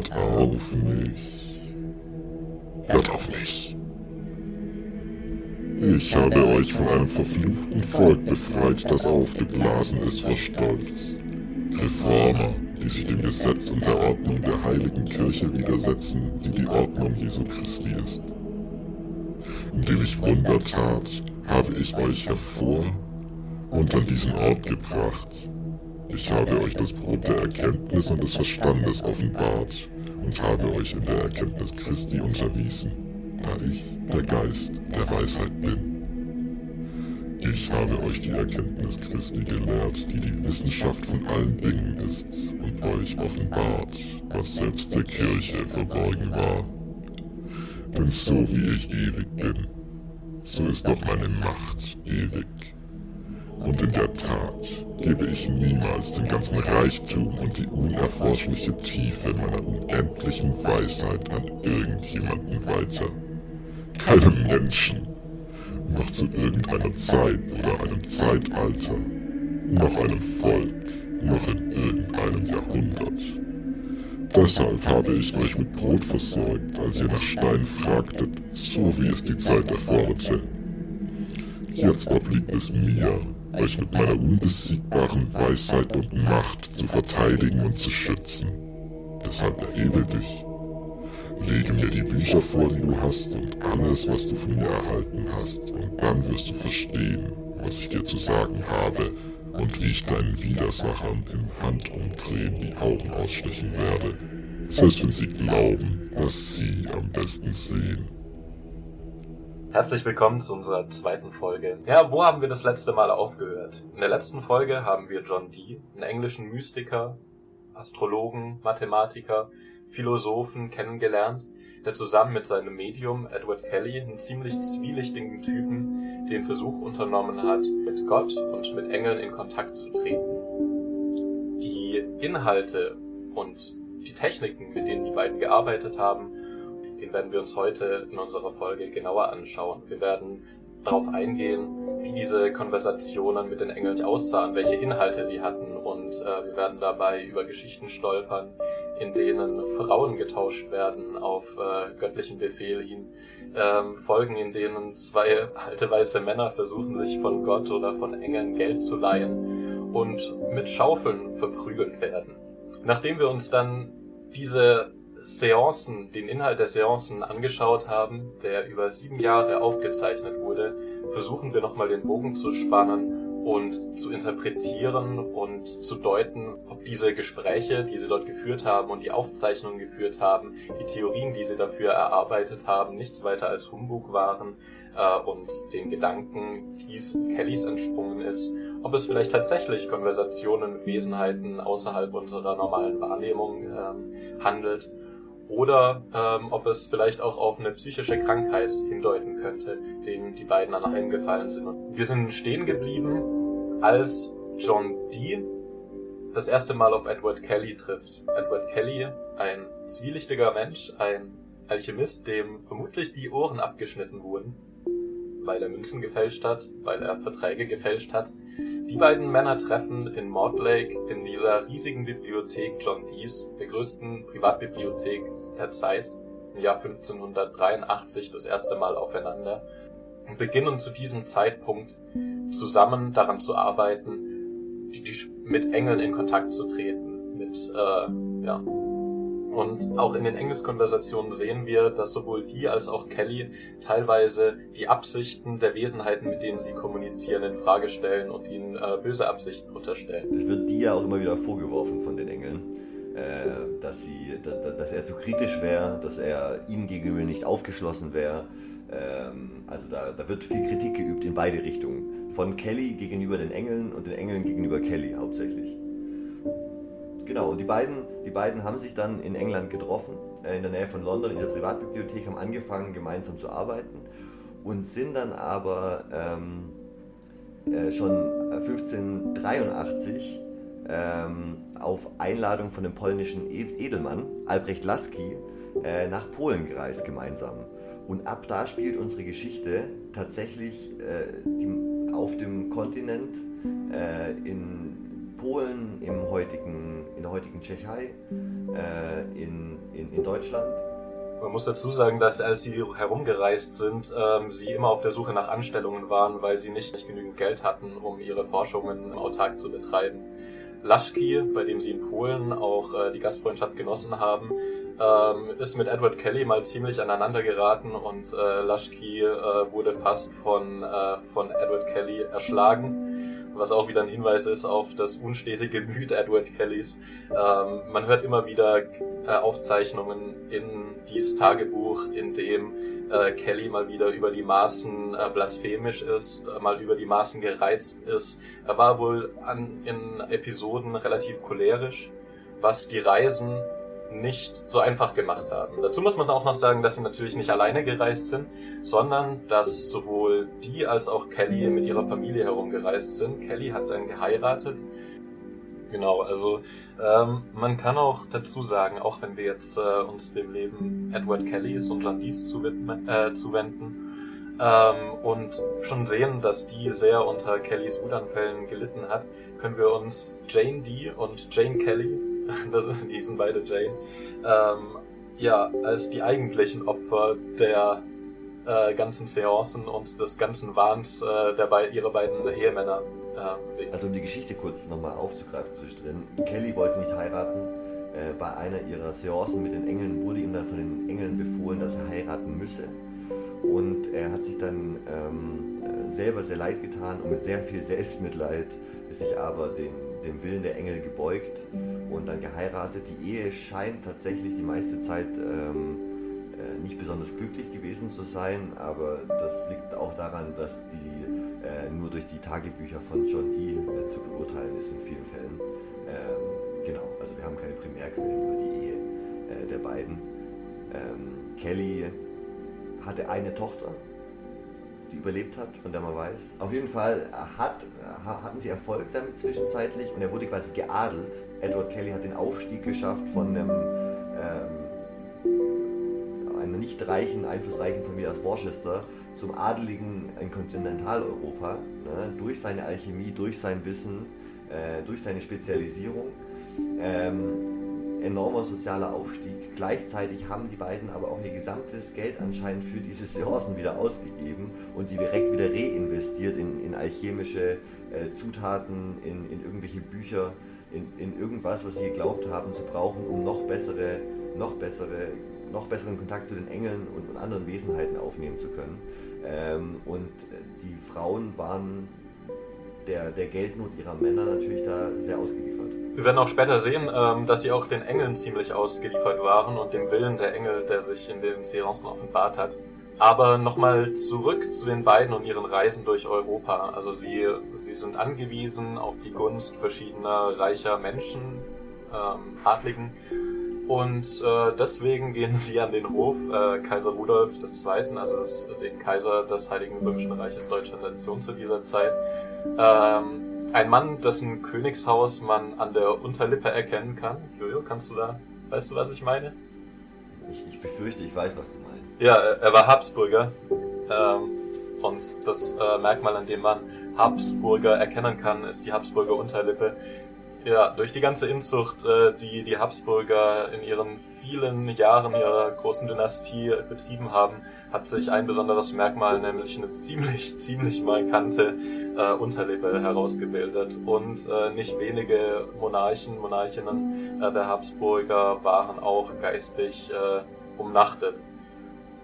Hört auf mich. Hört auf mich. Ich habe euch von einem verfluchten Volk befreit, das aufgeblasen ist vor Stolz. Reformer, die sich dem Gesetz und der Ordnung der heiligen Kirche widersetzen, die die Ordnung Jesu Christi ist. Indem ich Wunder tat, habe ich euch hervor und an diesen Ort gebracht. Ich habe euch das Brot der Erkenntnis und des Verstandes offenbart und habe euch in der Erkenntnis Christi unterwiesen, da ich der Geist der Weisheit bin. Ich habe euch die Erkenntnis Christi gelehrt, die die Wissenschaft von allen Dingen ist, und euch offenbart, was selbst der Kirche verborgen war. Denn so wie ich ewig bin, so ist doch meine Macht ewig. Und in der Tat gebe ich niemals den ganzen Reichtum und die unerforschliche Tiefe meiner unendlichen Weisheit an irgendjemanden weiter. Keinem Menschen, noch zu irgendeiner Zeit oder einem Zeitalter, noch einem Volk, noch in irgendeinem Jahrhundert. Deshalb habe ich euch mit Brot versorgt, als ihr nach Stein fragtet, so wie es die Zeit erforderte. Jetzt obliegt es mir, euch mit meiner unbesiegbaren Weisheit und Macht zu verteidigen und zu schützen. Deshalb erhebe dich. Lege mir die Bücher vor, die du hast und alles, was du von mir erhalten hast, und dann wirst du verstehen, was ich dir zu sagen habe und wie ich deinen Widersachern im Handumdrehen die Augen ausstechen werde, selbst wenn sie glauben, dass sie am besten sehen. Herzlich willkommen zu unserer zweiten Folge. Ja, wo haben wir das letzte Mal aufgehört? In der letzten Folge haben wir John Dee, einen englischen Mystiker, Astrologen, Mathematiker, Philosophen kennengelernt, der zusammen mit seinem Medium Edward Kelly, einen ziemlich zwielichtigen Typen, den Versuch unternommen hat, mit Gott und mit Engeln in Kontakt zu treten. Die Inhalte und die Techniken, mit denen die beiden gearbeitet haben, den werden wir uns heute in unserer Folge genauer anschauen. Wir werden darauf eingehen, wie diese Konversationen mit den Engeln aussahen, welche Inhalte sie hatten und äh, wir werden dabei über Geschichten stolpern, in denen Frauen getauscht werden auf äh, göttlichen Befehl hin, ähm, Folgen, in denen zwei alte weiße Männer versuchen, sich von Gott oder von Engeln Geld zu leihen und mit Schaufeln verprügelt werden. Nachdem wir uns dann diese Seancen, den Inhalt der Seancen angeschaut haben, der über sieben Jahre aufgezeichnet wurde, versuchen wir nochmal den Bogen zu spannen und zu interpretieren und zu deuten, ob diese Gespräche, die sie dort geführt haben und die Aufzeichnungen geführt haben, die Theorien, die sie dafür erarbeitet haben, nichts weiter als Humbug waren äh, und den Gedanken dies Kellys entsprungen ist, ob es vielleicht tatsächlich Konversationen mit Wesenheiten außerhalb unserer normalen Wahrnehmung ähm, handelt oder ähm, ob es vielleicht auch auf eine psychische Krankheit hindeuten könnte, denen die beiden anheimgefallen sind. Und wir sind stehen geblieben, als John Dee das erste Mal auf Edward Kelly trifft. Edward Kelly, ein zwielichtiger Mensch, ein Alchemist, dem vermutlich die Ohren abgeschnitten wurden, weil er Münzen gefälscht hat, weil er Verträge gefälscht hat, die beiden Männer treffen in Mortlake in dieser riesigen Bibliothek John Dees, der größten Privatbibliothek der Zeit, im Jahr 1583 das erste Mal aufeinander und beginnen zu diesem Zeitpunkt zusammen daran zu arbeiten, die, die, mit Engeln in Kontakt zu treten, mit äh, ja, und auch in den Engelskonversationen sehen wir, dass sowohl die als auch Kelly teilweise die Absichten der Wesenheiten, mit denen sie kommunizieren, in Frage stellen und ihnen äh, böse Absichten unterstellen. Das wird die ja auch immer wieder vorgeworfen von den Engeln, äh, dass, sie, dass, dass er zu kritisch wäre, dass er ihnen gegenüber nicht aufgeschlossen wäre. Ähm, also da, da wird viel Kritik geübt in beide Richtungen. Von Kelly gegenüber den Engeln und den Engeln gegenüber Kelly hauptsächlich. Genau, und die beiden, die beiden haben sich dann in England getroffen, äh, in der Nähe von London, in der Privatbibliothek, haben angefangen gemeinsam zu arbeiten und sind dann aber ähm, äh, schon 1583 ähm, auf Einladung von dem polnischen Edelmann Albrecht Laski äh, nach Polen gereist gemeinsam. Und ab da spielt unsere Geschichte tatsächlich äh, die, auf dem Kontinent äh, in Polen, im heutigen, in der heutigen Tschechei äh, in, in, in Deutschland. Man muss dazu sagen, dass als sie herumgereist sind, ähm, sie immer auf der Suche nach Anstellungen waren, weil sie nicht, nicht genügend Geld hatten, um ihre Forschungen autark zu betreiben. Laschki, bei dem sie in Polen auch äh, die Gastfreundschaft genossen haben, ähm, ist mit Edward Kelly mal ziemlich aneinander geraten und äh, Laschki äh, wurde fast von, äh, von Edward Kelly erschlagen was auch wieder ein Hinweis ist auf das unstete Gemüt Edward Kellys. Ähm, man hört immer wieder äh, Aufzeichnungen in dies Tagebuch, in dem äh, Kelly mal wieder über die Maßen äh, blasphemisch ist, äh, mal über die Maßen gereizt ist. Er war wohl an, in Episoden relativ cholerisch, was die Reisen nicht so einfach gemacht haben. Dazu muss man auch noch sagen, dass sie natürlich nicht alleine gereist sind, sondern dass sowohl die als auch Kelly mit ihrer Familie herumgereist sind. Kelly hat dann geheiratet. Genau, also ähm, man kann auch dazu sagen, auch wenn wir jetzt äh, uns dem Leben Edward Kellys und Dees zuwenden, äh, zuwenden ähm, und schon sehen, dass die sehr unter Kellys Wutanfällen gelitten hat, können wir uns Jane Dee und Jane Kelly das ist, die sind beide Jane, ähm, ja, als die eigentlichen Opfer der äh, ganzen Seancen und des ganzen Wahns äh, be ihrer beiden Ehemänner äh, sehen. Also um die Geschichte kurz nochmal aufzugreifen zwischendrin. Kelly wollte nicht heiraten. Äh, bei einer ihrer Seancen mit den Engeln wurde ihm dann von den Engeln befohlen, dass er heiraten müsse. Und er hat sich dann ähm, selber sehr leid getan und mit sehr viel Selbstmitleid sich aber den dem Willen der Engel gebeugt und dann geheiratet. Die Ehe scheint tatsächlich die meiste Zeit ähm, äh, nicht besonders glücklich gewesen zu sein, aber das liegt auch daran, dass die äh, nur durch die Tagebücher von John Dee äh, zu beurteilen ist in vielen Fällen. Ähm, genau, also wir haben keine Primärquellen über die Ehe äh, der beiden. Ähm, Kelly hatte eine Tochter, die überlebt hat, von der man weiß. Auf jeden Fall hat, hatten sie Erfolg damit zwischenzeitlich und er wurde quasi geadelt. Edward Kelly hat den Aufstieg geschafft von einem, ähm, einer nicht reichen, einflussreichen Familie aus Worcester zum Adeligen in Kontinentaleuropa ne, durch seine Alchemie, durch sein Wissen, äh, durch seine Spezialisierung. Ähm, enormer sozialer Aufstieg. Gleichzeitig haben die beiden aber auch ihr gesamtes Geld anscheinend für diese Seancen wieder ausgegeben und die direkt wieder reinvestiert in, in alchemische äh, Zutaten, in, in irgendwelche Bücher, in, in irgendwas, was sie geglaubt haben zu brauchen, um noch bessere, noch bessere, noch besseren Kontakt zu den Engeln und, und anderen Wesenheiten aufnehmen zu können. Ähm, und äh, die Frauen waren der, der Geldnot ihrer Männer natürlich da sehr ausgeliefert. Wir werden auch später sehen, ähm, dass sie auch den Engeln ziemlich ausgeliefert waren und dem Willen der Engel, der sich in den Seancen offenbart hat. Aber nochmal zurück zu den beiden und ihren Reisen durch Europa. Also sie, sie sind angewiesen auf die Gunst verschiedener reicher Menschen, ähm, Adligen. Und äh, deswegen gehen sie an den Hof äh, Kaiser Rudolf II., also das, den Kaiser des Heiligen Römischen Reiches Deutscher Nation zu dieser Zeit. Ähm, ein Mann, dessen Königshaus man an der Unterlippe erkennen kann. Jojo, kannst du da, weißt du, was ich meine? Ich, ich befürchte, ich weiß, was du meinst. Ja, er war Habsburger. Ähm, und das äh, Merkmal, an dem man Habsburger erkennen kann, ist die Habsburger Unterlippe. Ja, durch die ganze Inzucht, äh, die die Habsburger in ihren vielen Jahren ihrer großen Dynastie betrieben haben, hat sich ein besonderes Merkmal, nämlich eine ziemlich, ziemlich markante äh, Unterlippe herausgebildet. Und äh, nicht wenige Monarchen, Monarchinnen äh, der Habsburger waren auch geistig äh, umnachtet.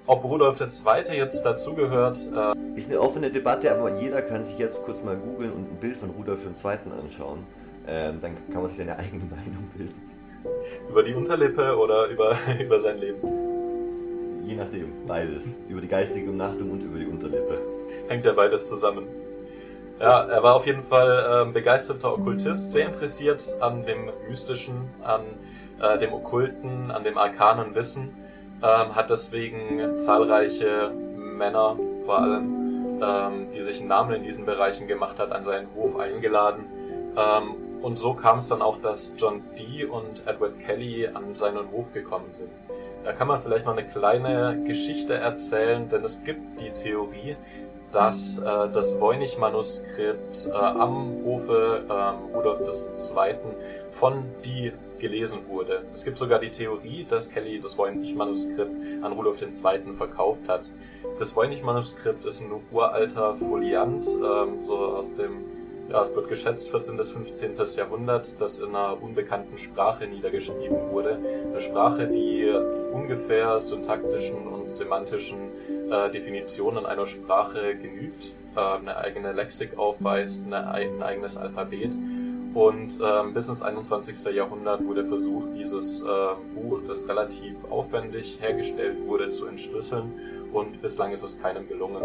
Ob Rudolf II. jetzt dazugehört, äh, ist eine offene Debatte, aber jeder kann sich jetzt kurz mal googeln und ein Bild von Rudolf II. anschauen. Ähm, dann kann man sich seine eigene Meinung bilden. Über die Unterlippe oder über, über sein Leben? Je nachdem, beides. Über die geistige Umnachtung und über die Unterlippe. Hängt ja beides zusammen. Ja, er war auf jeden Fall äh, begeisterter Okkultist, sehr interessiert an dem Mystischen, an äh, dem Okkulten, an dem arkanen Wissen, ähm, hat deswegen zahlreiche Männer vor allem, ähm, die sich einen Namen in diesen Bereichen gemacht hat, an seinen Hof eingeladen ähm, und so kam es dann auch, dass John Dee und Edward Kelly an seinen Hof gekommen sind. Da kann man vielleicht noch eine kleine Geschichte erzählen, denn es gibt die Theorie, dass äh, das Voynich-Manuskript äh, am Hofe ähm, Rudolf II. von die gelesen wurde. Es gibt sogar die Theorie, dass Kelly das Voynich-Manuskript an Rudolf II. verkauft hat. Das Voynich-Manuskript ist ein uralter Foliant, ähm, so aus dem, ja, wird geschätzt 14. bis 15. Jahrhundert, das in einer unbekannten Sprache niedergeschrieben wurde. Eine Sprache, die ungefähr syntaktischen und semantischen äh, Definitionen einer Sprache genügt, äh, eine eigene Lexik aufweist, eine, ein eigenes Alphabet und ähm, bis ins 21. Jahrhundert wurde versucht, dieses äh, Buch, das relativ aufwendig hergestellt wurde, zu entschlüsseln. Und bislang ist es keinem gelungen.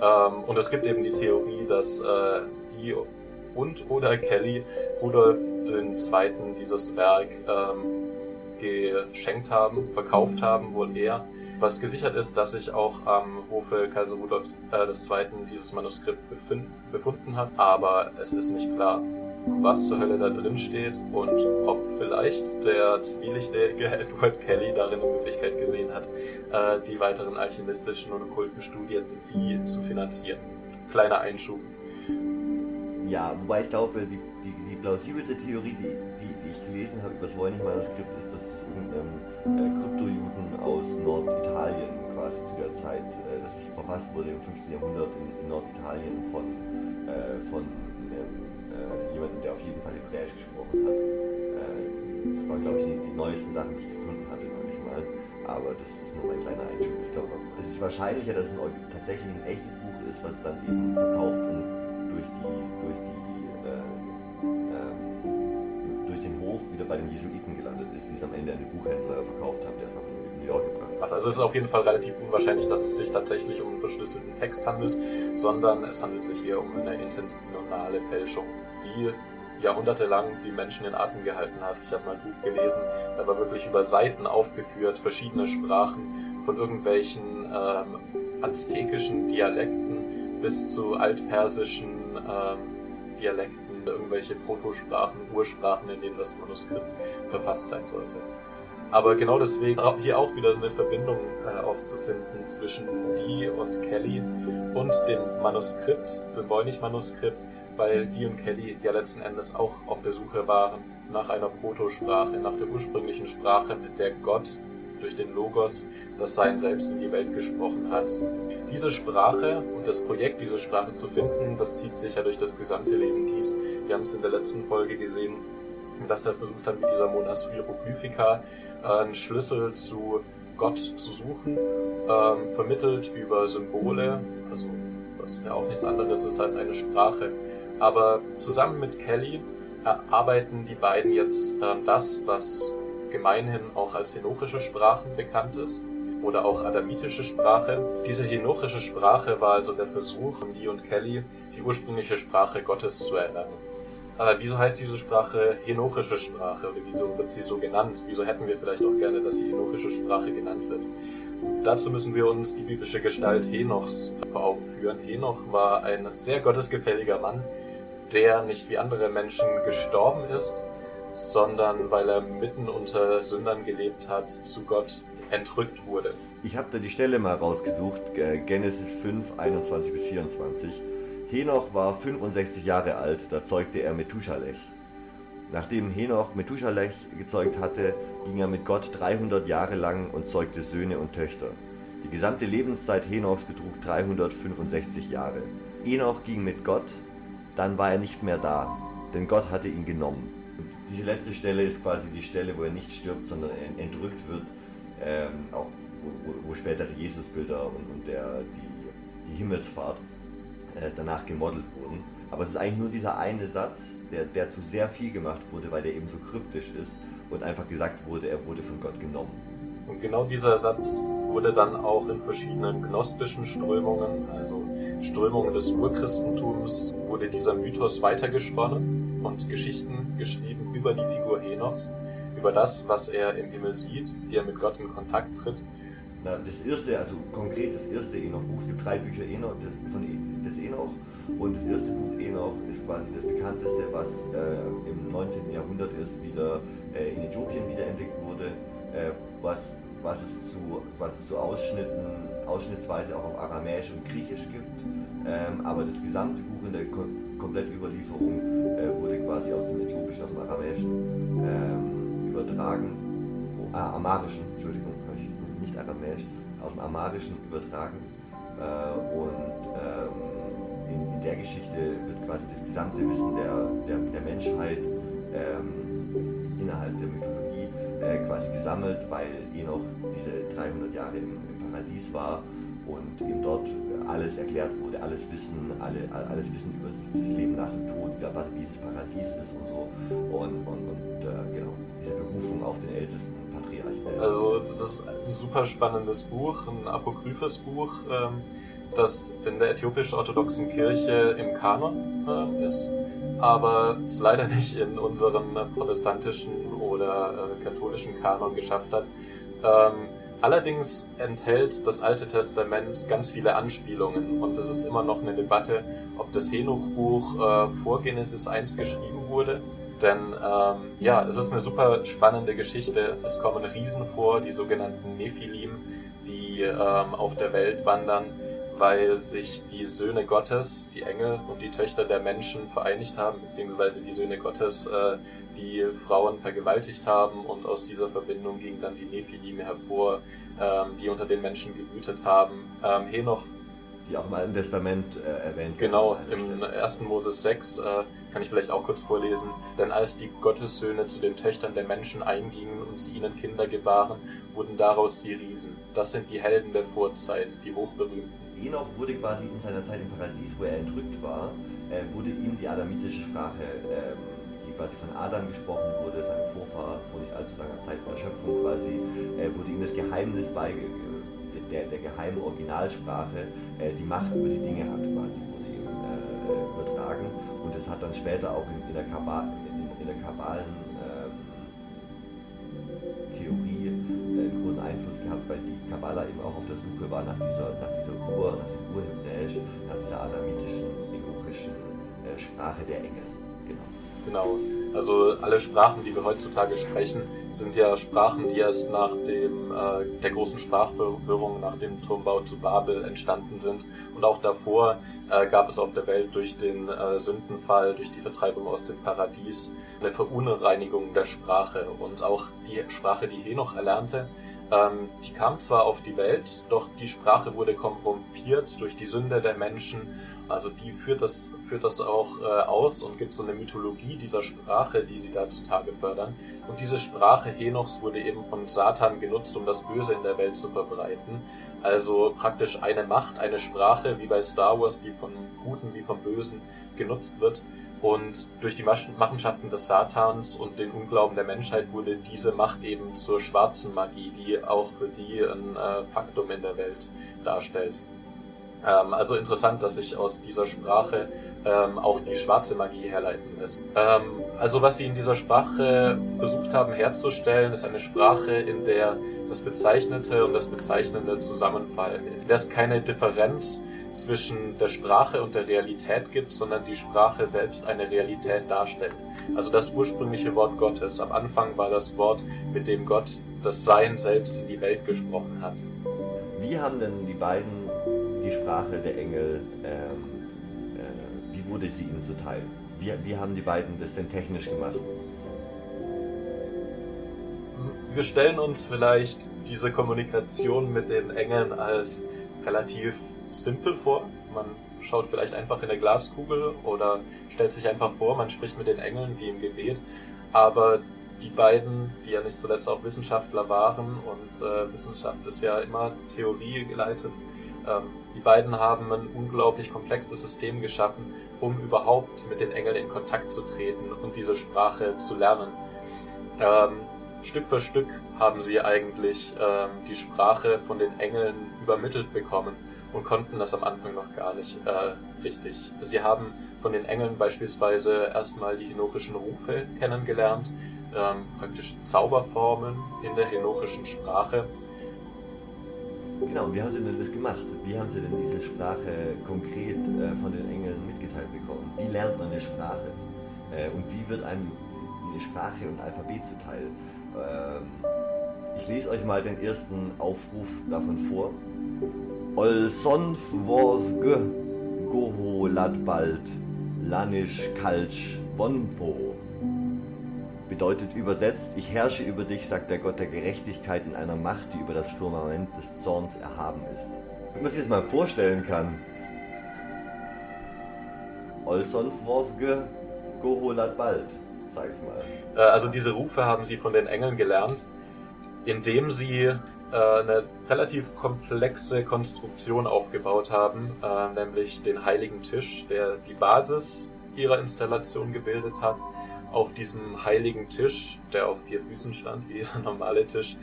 Ähm, und es gibt eben die Theorie, dass äh, die und oder Kelly Rudolf II. dieses Werk ähm, geschenkt haben, verkauft haben, wohl eher. Was gesichert ist, dass sich auch am Hofe Kaiser Rudolf äh, II. dieses Manuskript befunden hat, aber es ist nicht klar was zur Hölle da drin steht und ob vielleicht der zwielichtige Edward Kelly darin eine Möglichkeit gesehen hat, äh, die weiteren alchemistischen und okkulten Studien, die zu finanzieren. Kleiner Einschub. Ja, wobei ich glaube, die, die, die plausibelste Theorie, die, die, die ich gelesen habe über das Voynich-Manuskript, ist, dass es irgendein äh, Kryptojuden aus Norditalien quasi zu der Zeit, äh, dass es verfasst wurde im 15. Jahrhundert in, in Norditalien von, äh, von ähm, äh, jemanden, der auf jeden Fall Hebräisch gesprochen hat. Äh, das war, glaube ich, die, die neuesten Sachen, die ich gefunden hatte, noch nicht mal. Aber das ist nur mein kleiner Einschub. Ich glaube, es ist wahrscheinlicher, dass es ein, tatsächlich ein echtes Buch ist, was dann eben verkauft und durch die, durch die, äh, äh, durch den Hof wieder bei den Jesuiten gelandet ist, die es am Ende an den Buchhändler verkauft haben, der es nach New York gebracht hat. Also es ist auf jeden Fall relativ unwahrscheinlich, dass es sich tatsächlich um einen verschlüsselten Text handelt, sondern es handelt sich eher um eine intentionale Fälschung die jahrhundertelang die Menschen in Atem gehalten hat. Ich habe mal ein Buch gelesen, da war wirklich über Seiten aufgeführt, verschiedene Sprachen von irgendwelchen ähm, aztekischen Dialekten bis zu altpersischen ähm, Dialekten, irgendwelche Protosprachen, Ursprachen, in denen das Manuskript verfasst sein sollte. Aber genau deswegen hier auch wieder eine Verbindung äh, aufzufinden zwischen Dee und Kelly und dem Manuskript, dem Voynich-Manuskript, weil Dee und Kelly ja letzten Endes auch auf der Suche waren nach einer Protosprache, nach der ursprünglichen Sprache, mit der Gott durch den Logos das Sein selbst in die Welt gesprochen hat. Diese Sprache und das Projekt, diese Sprache zu finden, das zieht sich ja durch das gesamte Leben dies. Wir haben es in der letzten Folge gesehen, dass er versucht hat, mit dieser Monas Hieroglyphica äh, einen Schlüssel zu Gott zu suchen, ähm, vermittelt über Symbole, also was ja auch nichts anderes ist als eine Sprache. Aber zusammen mit Kelly erarbeiten die beiden jetzt äh, das, was gemeinhin auch als henochische Sprachen bekannt ist oder auch adamitische Sprache. Diese henochische Sprache war also der Versuch von Lee und Kelly, die ursprüngliche Sprache Gottes zu erlernen. Aber wieso heißt diese Sprache henochische Sprache oder wieso wird sie so genannt? Wieso hätten wir vielleicht auch gerne, dass sie henochische Sprache genannt wird? Dazu müssen wir uns die biblische Gestalt Henochs vor Augen führen. Henoch war ein sehr gottesgefälliger Mann, der nicht wie andere Menschen gestorben ist, sondern weil er mitten unter Sündern gelebt hat, zu Gott entrückt wurde. Ich habe da die Stelle mal rausgesucht, Genesis 5, 21 bis 24. Henoch war 65 Jahre alt, da zeugte er Methusalech. Nachdem Henoch Methusalech gezeugt hatte, ging er mit Gott 300 Jahre lang und zeugte Söhne und Töchter. Die gesamte Lebenszeit Henochs betrug 365 Jahre. Enoch ging mit Gott dann war er nicht mehr da, denn Gott hatte ihn genommen. Und diese letzte Stelle ist quasi die Stelle, wo er nicht stirbt, sondern entrückt wird, ähm, auch wo, wo, spätere Jesusbilder und, und der, die, die Himmelsfahrt äh, danach gemodelt wurden. Aber es ist eigentlich nur dieser eine Satz, der, der zu sehr viel gemacht wurde, weil der eben so kryptisch ist und einfach gesagt wurde, er wurde von Gott genommen. Und genau dieser Satz wurde dann auch in verschiedenen gnostischen Strömungen, also Strömungen des Urchristentums, wurde dieser Mythos weitergesponnen und Geschichten geschrieben über die Figur Henochs, über das, was er im Himmel sieht, wie er mit Gott in Kontakt tritt. Na, das erste, also konkret das erste Enoch-Buch, es gibt drei Bücher Enoch, von Enoch und das erste Buch Enoch ist quasi das bekannteste, was äh, im 19. Jahrhundert erst wieder äh, in Äthiopien wiederentdeckt wurde, äh, was was es zu, was es zu Ausschnitten aus ausschnittsweise auch auf Aramäisch und Griechisch gibt. Ähm, aber das gesamte Buch in der Ko kompletten Überlieferung äh, wurde quasi aus dem Äthiopischen, aus dem Aramäischen ähm, übertragen. Äh, Amarischen, Entschuldigung, nicht Aramäisch, aus dem Amarischen übertragen. Äh, und ähm, in, in, der Geschichte wird quasi das gesamte Wissen der, der, der Menschheit ähm, innerhalb der Mythologie äh, quasi gesammelt, weil Enoch diese 300 Jahre im, im Paradies war und ihm dort alles erklärt wurde, alles Wissen, alle, alles Wissen über das Leben nach dem Tod, wie das Paradies ist und so. Und, und, und äh, genau, diese Berufung auf den ältesten Patriarch. Also das ist ein super spannendes Buch, ein apokryphes Buch, ähm, das in der äthiopisch-orthodoxen Kirche im Kanon äh, ist, aber es leider nicht in unseren protestantischen oder äh, katholischen Kanon geschafft hat. Ähm, Allerdings enthält das Alte Testament ganz viele Anspielungen und es ist immer noch eine Debatte, ob das Henoch-Buch äh, vor Genesis 1 geschrieben wurde. Denn ähm, ja, es ist eine super spannende Geschichte. Es kommen Riesen vor, die sogenannten Nephilim, die ähm, auf der Welt wandern weil sich die Söhne Gottes, die Engel und die Töchter der Menschen vereinigt haben, beziehungsweise die Söhne Gottes äh, die Frauen vergewaltigt haben und aus dieser Verbindung gingen dann die Nephilim hervor, ähm, die unter den Menschen gewütet haben. Ähm, Henoch die auch im Alten Testament äh, erwähnt Genau, im 1. Moses 6 äh, kann ich vielleicht auch kurz vorlesen. Denn als die Gottessöhne zu den Töchtern der Menschen eingingen und sie ihnen Kinder gebaren, wurden daraus die Riesen. Das sind die Helden der Vorzeit, die hochberühmten. Enoch wurde quasi in seiner Zeit im Paradies, wo er entrückt war, äh, wurde ihm die adamitische Sprache, ähm, die quasi von Adam gesprochen wurde, seinem Vorfahr vor nicht allzu langer Zeit in der Schöpfung quasi, äh, wurde ihm das Geheimnis beigegeben, der, der geheimen Originalsprache, äh, die Macht über die Dinge hat quasi, wurde ihm äh, übertragen. Und das hat dann später auch in, in der, Kabal, in, in der Kabalen weil die Kabbala eben auch auf der Suche war nach dieser, nach dieser Ur, nach dem Urhebräisch, nach dieser adamitischen, enochischen äh, Sprache der Engel. Genau. Genau. Also alle Sprachen, die wir heutzutage sprechen, sind ja Sprachen, die erst nach dem, äh, der großen Sprachverwirrung, nach dem Turmbau zu Babel entstanden sind. Und auch davor äh, gab es auf der Welt durch den äh, Sündenfall, durch die Vertreibung aus dem Paradies eine Verunreinigung der Sprache. Und auch die Sprache, die Henoch erlernte, ähm, die kam zwar auf die Welt, doch die Sprache wurde korrumpiert durch die Sünde der Menschen. Also die führt das, führt das auch äh, aus und gibt so eine Mythologie dieser Sprache, die sie da zutage fördern. Und diese Sprache Henochs wurde eben von Satan genutzt, um das Böse in der Welt zu verbreiten. Also praktisch eine Macht, eine Sprache, wie bei Star Wars, die von Guten wie vom Bösen genutzt wird. Und durch die Machenschaften des Satans und den Unglauben der Menschheit wurde diese Macht eben zur schwarzen Magie, die auch für die ein äh, Faktum in der Welt darstellt. Ähm, also interessant, dass sich aus dieser Sprache ähm, auch die schwarze Magie herleiten lässt. Ähm, also was sie in dieser Sprache versucht haben herzustellen, ist eine Sprache, in der das Bezeichnete und das Bezeichnende zusammenfallen, der es keine Differenz zwischen der Sprache und der Realität gibt, sondern die Sprache selbst eine Realität darstellt. Also das ursprüngliche Wort Gottes. Am Anfang war das Wort, mit dem Gott das Sein selbst in die Welt gesprochen hat. Wie haben denn die beiden die Sprache der Engel, ähm, äh, wie wurde sie ihnen zuteil? Wie, wie haben die beiden das denn technisch gemacht? Wir stellen uns vielleicht diese Kommunikation mit den Engeln als relativ simpel vor. Man schaut vielleicht einfach in der Glaskugel oder stellt sich einfach vor, man spricht mit den Engeln wie im Gebet. Aber die beiden, die ja nicht zuletzt auch Wissenschaftler waren und äh, Wissenschaft ist ja immer Theorie geleitet, ähm, die beiden haben ein unglaublich komplexes System geschaffen, um überhaupt mit den Engeln in Kontakt zu treten und diese Sprache zu lernen. Ähm, Stück für Stück haben sie eigentlich ähm, die Sprache von den Engeln übermittelt bekommen und konnten das am Anfang noch gar nicht äh, richtig. Sie haben von den Engeln beispielsweise erstmal die henochischen Rufe kennengelernt, ähm, praktisch Zauberformen in der henochischen Sprache. Genau, und wie haben Sie denn das gemacht? Wie haben Sie denn diese Sprache konkret äh, von den Engeln mitgeteilt bekommen? Wie lernt man eine Sprache? Äh, und wie wird einem eine Sprache und Alphabet zuteil? Ähm, ich lese euch mal den ersten Aufruf davon vor Olsonf Worsge Goholadbald Lanisch Kalsch Wonpo. Bedeutet übersetzt, ich herrsche über dich, sagt der Gott der Gerechtigkeit in einer Macht, die über das Firmament des Zorns erhaben ist. Wenn man sich das mal vorstellen kann. Olsonf Worsge Goholadbald, sag ich mal. Äh, also diese Rufe haben sie von den Engeln gelernt, indem sie äh, eine relativ komplexe Konstruktion aufgebaut haben, äh, nämlich den heiligen Tisch, der die Basis ihrer Installation gebildet hat. Auf diesem heiligen Tisch, der auf vier Füßen stand, wie jeder normale Tisch,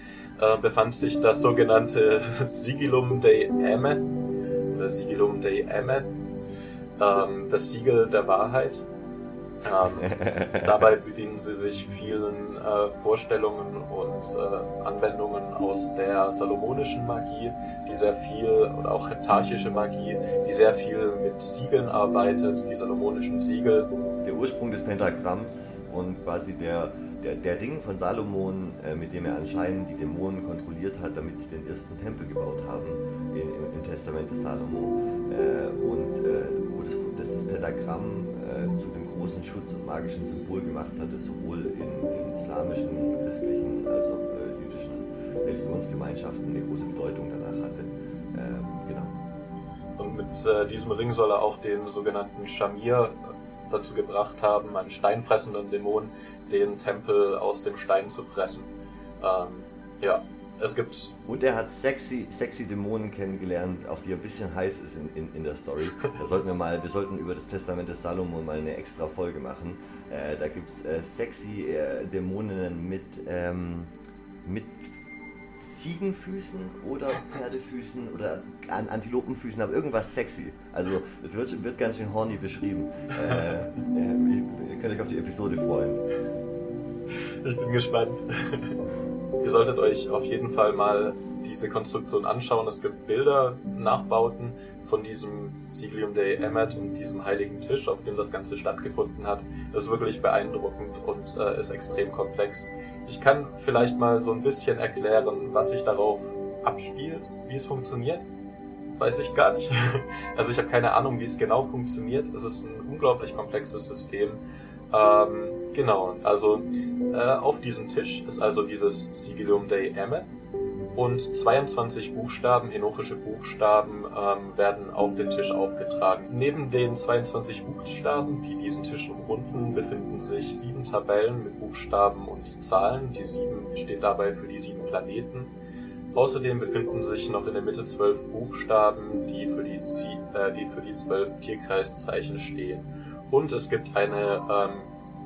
befand sich das sogenannte Sigillum Dei oder Sigillum Dei Emeth, ähm, das Siegel der Wahrheit. Ähm, dabei bedienen sie sich vielen äh, Vorstellungen und äh, Anwendungen aus der salomonischen Magie, die sehr viel, oder auch heptarchische Magie, die sehr viel mit Siegeln arbeitet, die salomonischen Siegel. Der Ursprung des Pentagramms und quasi der, der, der Ring von Salomon, äh, mit dem er anscheinend die Dämonen kontrolliert hat, damit sie den ersten Tempel gebaut haben in, im, im Testament des Salomo. Äh, und wo das, das, das Pentagramm äh, zu dem großen Schutz und magischen Symbol gemacht hat, das sowohl in, in islamischen, christlichen als auch äh, jüdischen Religionsgemeinschaften eine große Bedeutung danach hatte. Ähm, genau. Und mit äh, diesem Ring soll er auch den sogenannten Shamir äh, dazu gebracht haben, einen steinfressenden Dämon, den Tempel aus dem Stein zu fressen. Ähm, ja, es gibt. Und er hat sexy, sexy Dämonen kennengelernt, auf die er ein bisschen heiß ist in, in, in der Story. Da sollten wir mal, wir sollten über das Testament des Salomon mal eine extra Folge machen. Äh, da gibt es äh, sexy äh, Dämonen mit, ähm, mit Ziegenfüßen oder Pferdefüßen oder An Antilopenfüßen, aber irgendwas sexy. Also es wird, wird ganz schön horny beschrieben. Äh, äh, ihr könnt euch auf die Episode freuen. Ich bin gespannt. Ihr solltet euch auf jeden Fall mal diese Konstruktion anschauen. Es gibt Bilder, Nachbauten von diesem Siglium Dei Emmet und diesem heiligen Tisch, auf dem das Ganze stattgefunden hat. Das ist wirklich beeindruckend und äh, ist extrem komplex. Ich kann vielleicht mal so ein bisschen erklären, was sich darauf abspielt, wie es funktioniert. Weiß ich gar nicht. Also ich habe keine Ahnung, wie es genau funktioniert. Es ist ein unglaublich komplexes System. Ähm, genau, also äh, auf diesem Tisch ist also dieses Sigillum Dei Emeth und 22 Buchstaben, henochische Buchstaben, ähm, werden auf den Tisch aufgetragen. Neben den 22 Buchstaben, die diesen Tisch umrunden, befinden sich sieben Tabellen mit Buchstaben und Zahlen. Die sieben steht dabei für die sieben Planeten. Außerdem befinden sich noch in der Mitte zwölf Buchstaben, die für die, äh, die für die zwölf Tierkreiszeichen stehen. Und es gibt eine ähm,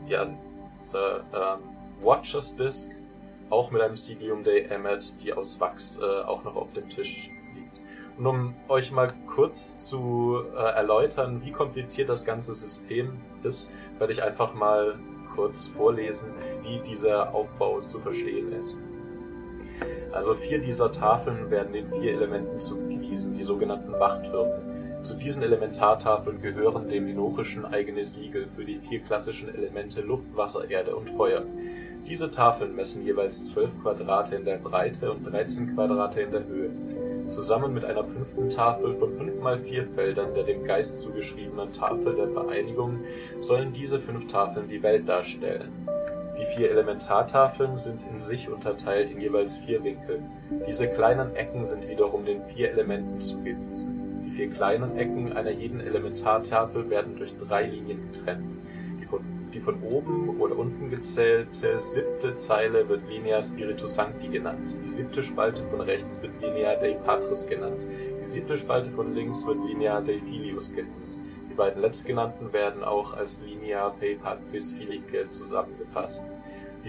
ja, äh, ähm, Watchers Disc, auch mit einem Sigium Day Emmet, die aus Wachs äh, auch noch auf dem Tisch liegt. Und um euch mal kurz zu äh, erläutern, wie kompliziert das ganze System ist, werde ich einfach mal kurz vorlesen, wie dieser Aufbau zu verstehen ist. Also vier dieser Tafeln werden den vier Elementen zugewiesen, die sogenannten Wachtürme. Zu diesen Elementartafeln gehören dem Henochischen eigene Siegel für die vier klassischen Elemente Luft, Wasser, Erde und Feuer. Diese Tafeln messen jeweils 12 Quadrate in der Breite und 13 Quadrate in der Höhe. Zusammen mit einer fünften Tafel von 5 mal 4 Feldern der dem Geist zugeschriebenen Tafel der Vereinigung sollen diese fünf Tafeln die Welt darstellen. Die vier Elementartafeln sind in sich unterteilt in jeweils vier Winkel. Diese kleinen Ecken sind wiederum den vier Elementen zugewiesen. Die vier kleinen Ecken einer jeden Elementartafel werden durch drei Linien getrennt. Die von, die von oben oder unten gezählte siebte Zeile wird Linea Spiritus Sancti genannt. Die siebte Spalte von rechts wird Linea Dei Patris genannt. Die siebte Spalte von links wird Linea Dei Filius genannt. Die beiden letztgenannten werden auch als Linea Pei Patris Filice zusammengefasst.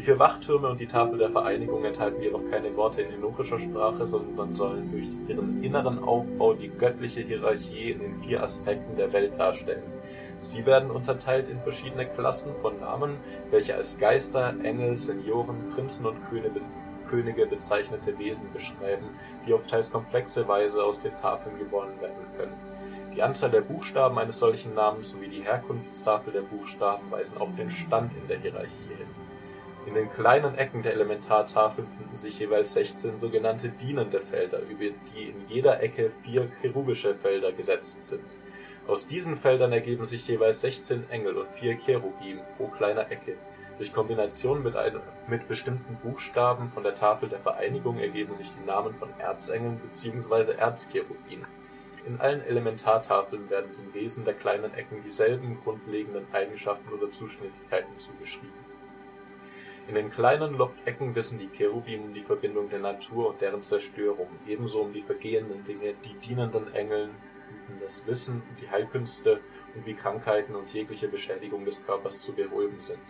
Die vier Wachtürme und die Tafel der Vereinigung enthalten jedoch keine Worte in henochischer Sprache, sondern sollen durch ihren inneren Aufbau die göttliche Hierarchie in den vier Aspekten der Welt darstellen. Sie werden unterteilt in verschiedene Klassen von Namen, welche als Geister, Engel, Senioren, Prinzen und Könige bezeichnete Wesen beschreiben, die auf teils komplexe Weise aus den Tafeln gewonnen werden können. Die Anzahl der Buchstaben eines solchen Namens sowie die Herkunftstafel der Buchstaben weisen auf den Stand in der Hierarchie hin. In den kleinen Ecken der Elementartafeln finden sich jeweils 16 sogenannte dienende Felder, über die in jeder Ecke vier cherubische Felder gesetzt sind. Aus diesen Feldern ergeben sich jeweils 16 Engel und vier Cherubim pro kleiner Ecke. Durch Kombination mit, einem, mit bestimmten Buchstaben von der Tafel der Vereinigung ergeben sich die Namen von Erzengeln bzw. Erzcherubim. In allen Elementartafeln werden dem Wesen der kleinen Ecken dieselben grundlegenden Eigenschaften oder Zuständigkeiten zugeschrieben. In den kleinen Luftecken wissen die Cherubim um die Verbindung der Natur und deren Zerstörung, ebenso um die vergehenden Dinge, die dienenden Engeln hüten das Wissen die Heilkünste und wie Krankheiten und jegliche Beschädigung des Körpers zu beruhigen sind.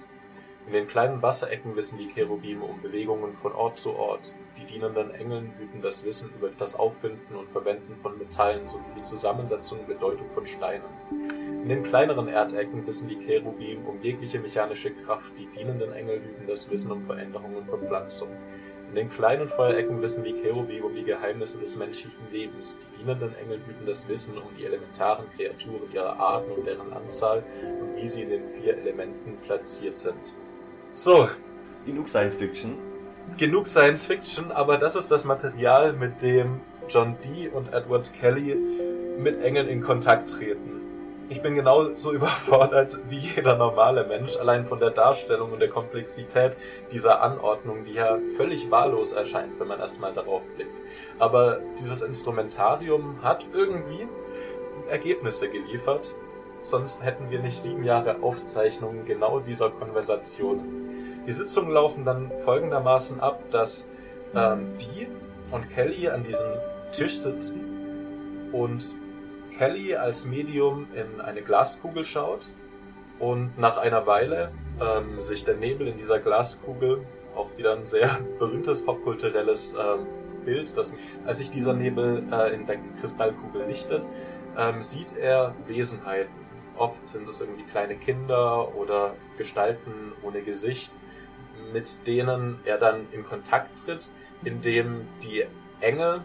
In den kleinen Wasserecken wissen die Cherubim um Bewegungen von Ort zu Ort, die dienenden Engeln hüten das Wissen über das Auffinden und Verwenden von Metallen sowie die Zusammensetzung und Bedeutung von Steinen. In den kleineren Erdecken wissen die Cherubim um jegliche mechanische Kraft, die dienenden Engel hüten das Wissen um Veränderungen von Pflanzungen. In den kleinen Feuerecken wissen die Cherubim um die Geheimnisse des menschlichen Lebens. Die dienenden Engel hüten das Wissen um die elementaren Kreaturen ihrer Arten und deren Anzahl und wie sie in den vier Elementen platziert sind. So. Genug Science Fiction. Genug Science Fiction, aber das ist das Material, mit dem John Dee und Edward Kelly mit Engeln in Kontakt treten. Ich bin genauso überfordert wie jeder normale Mensch, allein von der Darstellung und der Komplexität dieser Anordnung, die ja völlig wahllos erscheint, wenn man erstmal darauf blickt. Aber dieses Instrumentarium hat irgendwie Ergebnisse geliefert, sonst hätten wir nicht sieben Jahre Aufzeichnungen genau dieser Konversation. Die Sitzungen laufen dann folgendermaßen ab, dass ähm, die und Kelly an diesem Tisch sitzen und Kelly als Medium in eine Glaskugel schaut und nach einer Weile ähm, sich der Nebel in dieser Glaskugel, auch wieder ein sehr berühmtes popkulturelles ähm, Bild, dass als sich dieser Nebel äh, in der Kristallkugel lichtet, ähm, sieht er Wesenheiten. Oft sind es irgendwie kleine Kinder oder Gestalten ohne Gesicht, mit denen er dann in Kontakt tritt, indem die Engel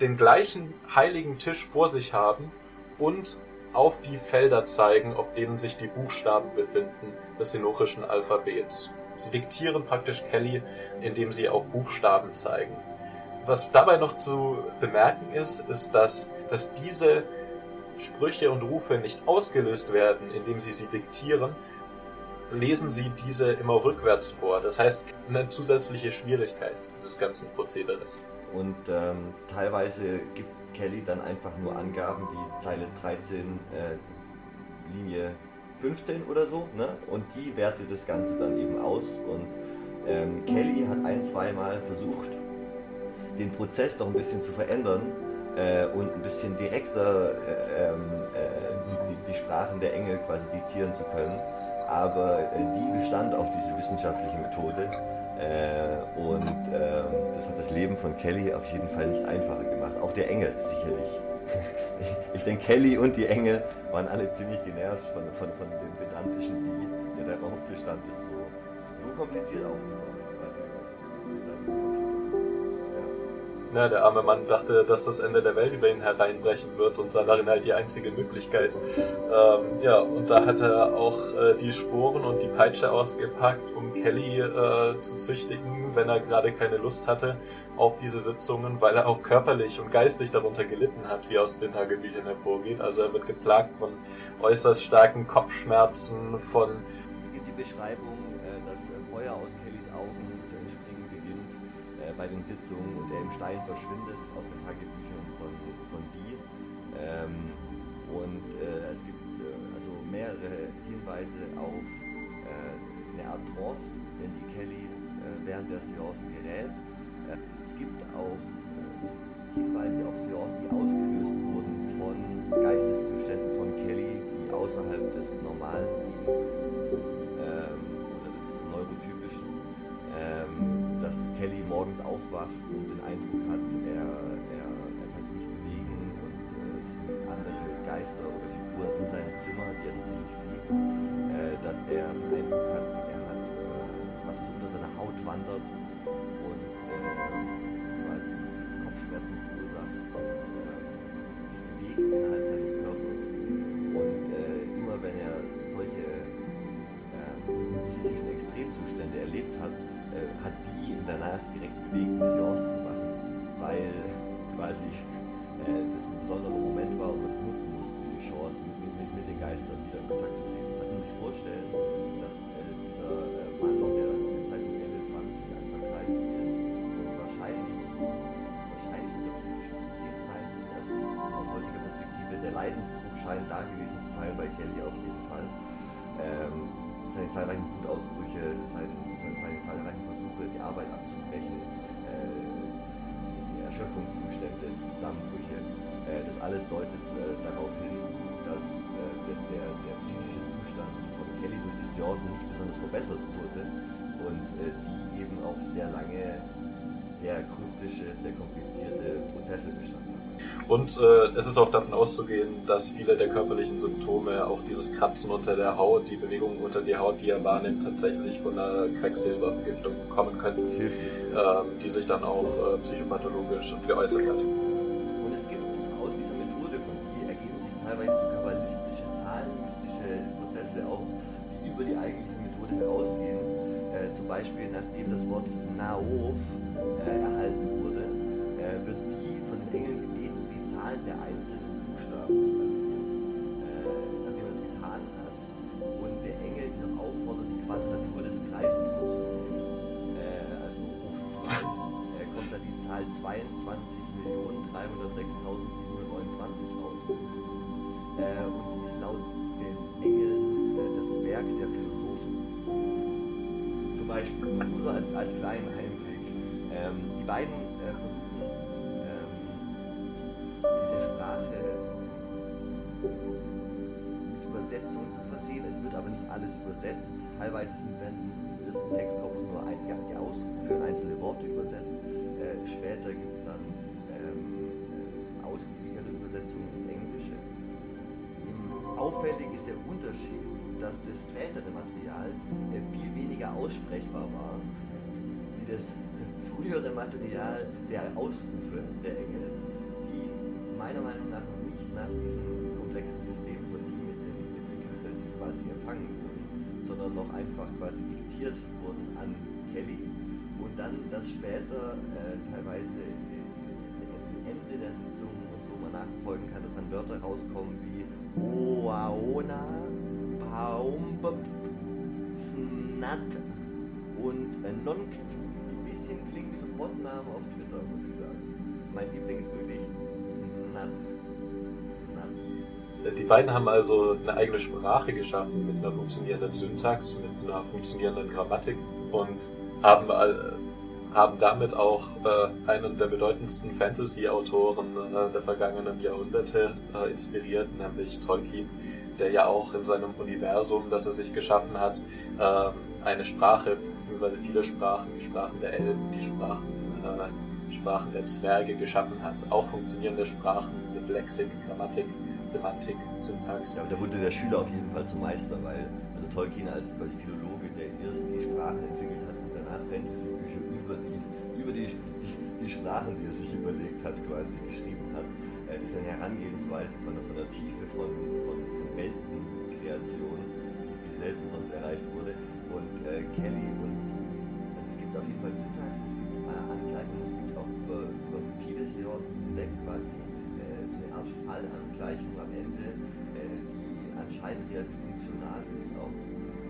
den gleichen heiligen Tisch vor sich haben und auf die Felder zeigen, auf denen sich die Buchstaben befinden des henochischen Alphabets. Sie diktieren praktisch Kelly, indem sie auf Buchstaben zeigen. Was dabei noch zu bemerken ist, ist, dass, dass diese Sprüche und Rufe nicht ausgelöst werden, indem sie sie diktieren, lesen sie diese immer rückwärts vor. Das heißt, eine zusätzliche Schwierigkeit dieses ganzen Prozederes. Und ähm, teilweise gibt Kelly dann einfach nur Angaben wie Zeile 13, äh, Linie 15 oder so. Ne? Und die wertet das Ganze dann eben aus. Und ähm, Kelly hat ein, zweimal versucht, den Prozess doch ein bisschen zu verändern äh, und ein bisschen direkter äh, ähm, äh, die, die, Sprachen der Engel quasi diktieren zu können aber äh, die bestand auf diese wissenschaftliche Methode. Äh, und äh, das hat das Leben von Kelly auf jeden Fall nicht einfacher gemacht. Auch der Engel sicherlich. ich denke, Kelly und die Engel waren alle ziemlich genervt von, von, von dem pedantischen Die, der darauf bestand, das so, so kompliziert aufzubauen. Ja, der arme Mann dachte, dass das Ende der Welt über ihn hereinbrechen wird und sah darin halt die einzige Möglichkeit. Ähm, ja, und da hat er auch äh, die Sporen und die Peitsche ausgepackt, um Kelly äh, zu züchtigen, wenn er gerade keine Lust hatte auf diese Sitzungen, weil er auch körperlich und geistig darunter gelitten hat, wie aus den Tagebüchern hervorgeht. Also er wird geplagt von äußerst starken Kopfschmerzen, von... Es gibt die Beschreibung, äh, dass Feuer aus bei den Sitzungen und er im Stein verschwindet aus den Tagebüchern von, von Die. Ähm, und äh, es gibt äh, also mehrere Hinweise auf äh, eine Art Trance, in die Kelly äh, während der Seancen gerät. Äh, es gibt auch äh, Hinweise auf Seancen, die ausgelöst wurden von Geisteszuständen von Kelly, die außerhalb des Normalen liegen morgens aufwacht und den Eindruck hat, er, er, er kann sich nicht bewegen und äh, es sind andere Geister oder Figuren in seinem Zimmer, die er tatsächlich sieht, äh, dass er den Eindruck hat, er hat äh, was, was unter seiner Haut wandert und äh, quasi Kopfschmerzen verursacht und äh, sich bewegt innerhalb seines Körpers. Und äh, immer wenn er solche psychischen bewegt, die Seance zu machen, weil quasi äh, das ein besonderer Moment war und man das nutzen musste, die Chance mit, mit, mit den Geistern wieder in Kontakt zu treten. Das heißt, man sich vorstellen, dass äh, dieser äh, Mann, der dann zu dem Zeitpunkt Ende 20, Anfang 30 ist und wahrscheinlich, wahrscheinlich also aus heutiger Perspektive, der Leidensdruck scheint da gewesen zu sein bei Kelly auf jeden Fall. Ähm, seine zahlreichen Wutausbrüche, seine, Arbeit abzubrechen, äh, die Erschöpfungszustände, die Zusammenbrüche, äh, das alles deutet äh, darauf hin, dass der, der, der psychische Zustand von Kelly durch die Seancen nicht besonders verbessert wurde und die eben auf sehr lange, sehr kryptische, sehr komplizierte Prozesse bestanden hat. Und äh, es ist auch davon auszugehen, dass viele der körperlichen Symptome, auch dieses Kratzen unter der Haut, die Bewegungen unter die Haut, die er wahrnimmt, tatsächlich von einer Quecksilbervergiftung kommen könnten, ähm, die sich dann auch äh, psychopathologisch geäußert hat. Und es gibt aus dieser Methode von die ergeben sich teilweise so kabbalistische, zahlenmystische Prozesse auch, die über die eigentliche Methode herausgehen. Äh, zum Beispiel, nachdem das Wort Naof äh, erhalten wurde, äh, wird die von den Engeln Zahlen der einzelnen Buchstaben zu addieren. Äh, nachdem er das getan hat und der Engel ihn noch auffordert, die Quadratur des Kreises vorzunehmen, äh, also hoch 2, äh, kommt da die Zahl 22.306.729 raus. Äh, und die ist laut den Engeln äh, das Werk der Philosophen. Zum Beispiel, nur als, als kleinen Einblick. Ähm, die beiden äh, versuchen, Übersetzungen zu versehen. Es wird aber nicht alles übersetzt. Teilweise sind dann im ersten Textkorpus nur einige die Ausrufe und einzelne Worte übersetzt. Äh, später gibt es dann ähm, äh, ausgiebigere Übersetzungen ins Englische. Auffällig ist der Unterschied, dass das spätere Material äh, viel weniger aussprechbar war, wie das frühere Material der Ausrufe der Engel, die meiner Meinung nach nicht nach diesem komplexen System quasi empfangen wurden, sondern noch einfach quasi diktiert wurden an Kelly und dann das später äh, teilweise äh, Ende der Sitzung und so man nachverfolgen kann, dass dann Wörter rauskommen wie Oaona, Baum, Snat und äh, ein bisschen klingen wie so Botnamen auf Twitter, muss ich sagen. Mein Liebling ist wirklich Snat. Die beiden haben also eine eigene Sprache geschaffen mit einer funktionierenden Syntax, mit einer funktionierenden Grammatik und haben, all- haben damit auch äh, einen der bedeutendsten Fantasy-Autoren äh, der vergangenen Jahrhunderte äh, inspiriert, nämlich Tolkien, der ja auch in seinem Universum, das er sich geschaffen hat, ähm, eine Sprache, beziehungsweise viele Sprachen, die Sprachen der Elben, die Sprachen, äh, Sprachen der Zwerge geschaffen hat. Auch funktionierende Sprachen mit Lexik, Grammatik, Semantik, Syntax. Ja, aber da wurde der Schüler auf jeden Fall zum Meister, weil also Tolkien als quasi Philologe, der erst die Sprachen entwickelt hat und danach Fantasy-Bücher über die, über die, die, die Sprachen, die er sich überlegt hat, quasi geschrieben hat. Äh, ist eine Herangehensweise von, von der Tiefe von, von, von Weltenkreation, die, selten sonst erreicht wurde. Und äh, Kelly und die, also es gibt auf jeden Fall Syntax, es gibt äh, Angleichungen, es gibt auch über, über viele Seancen hinweg quasi Art Fallangleichung am Ende, äh, die anscheinend funktional ist auch.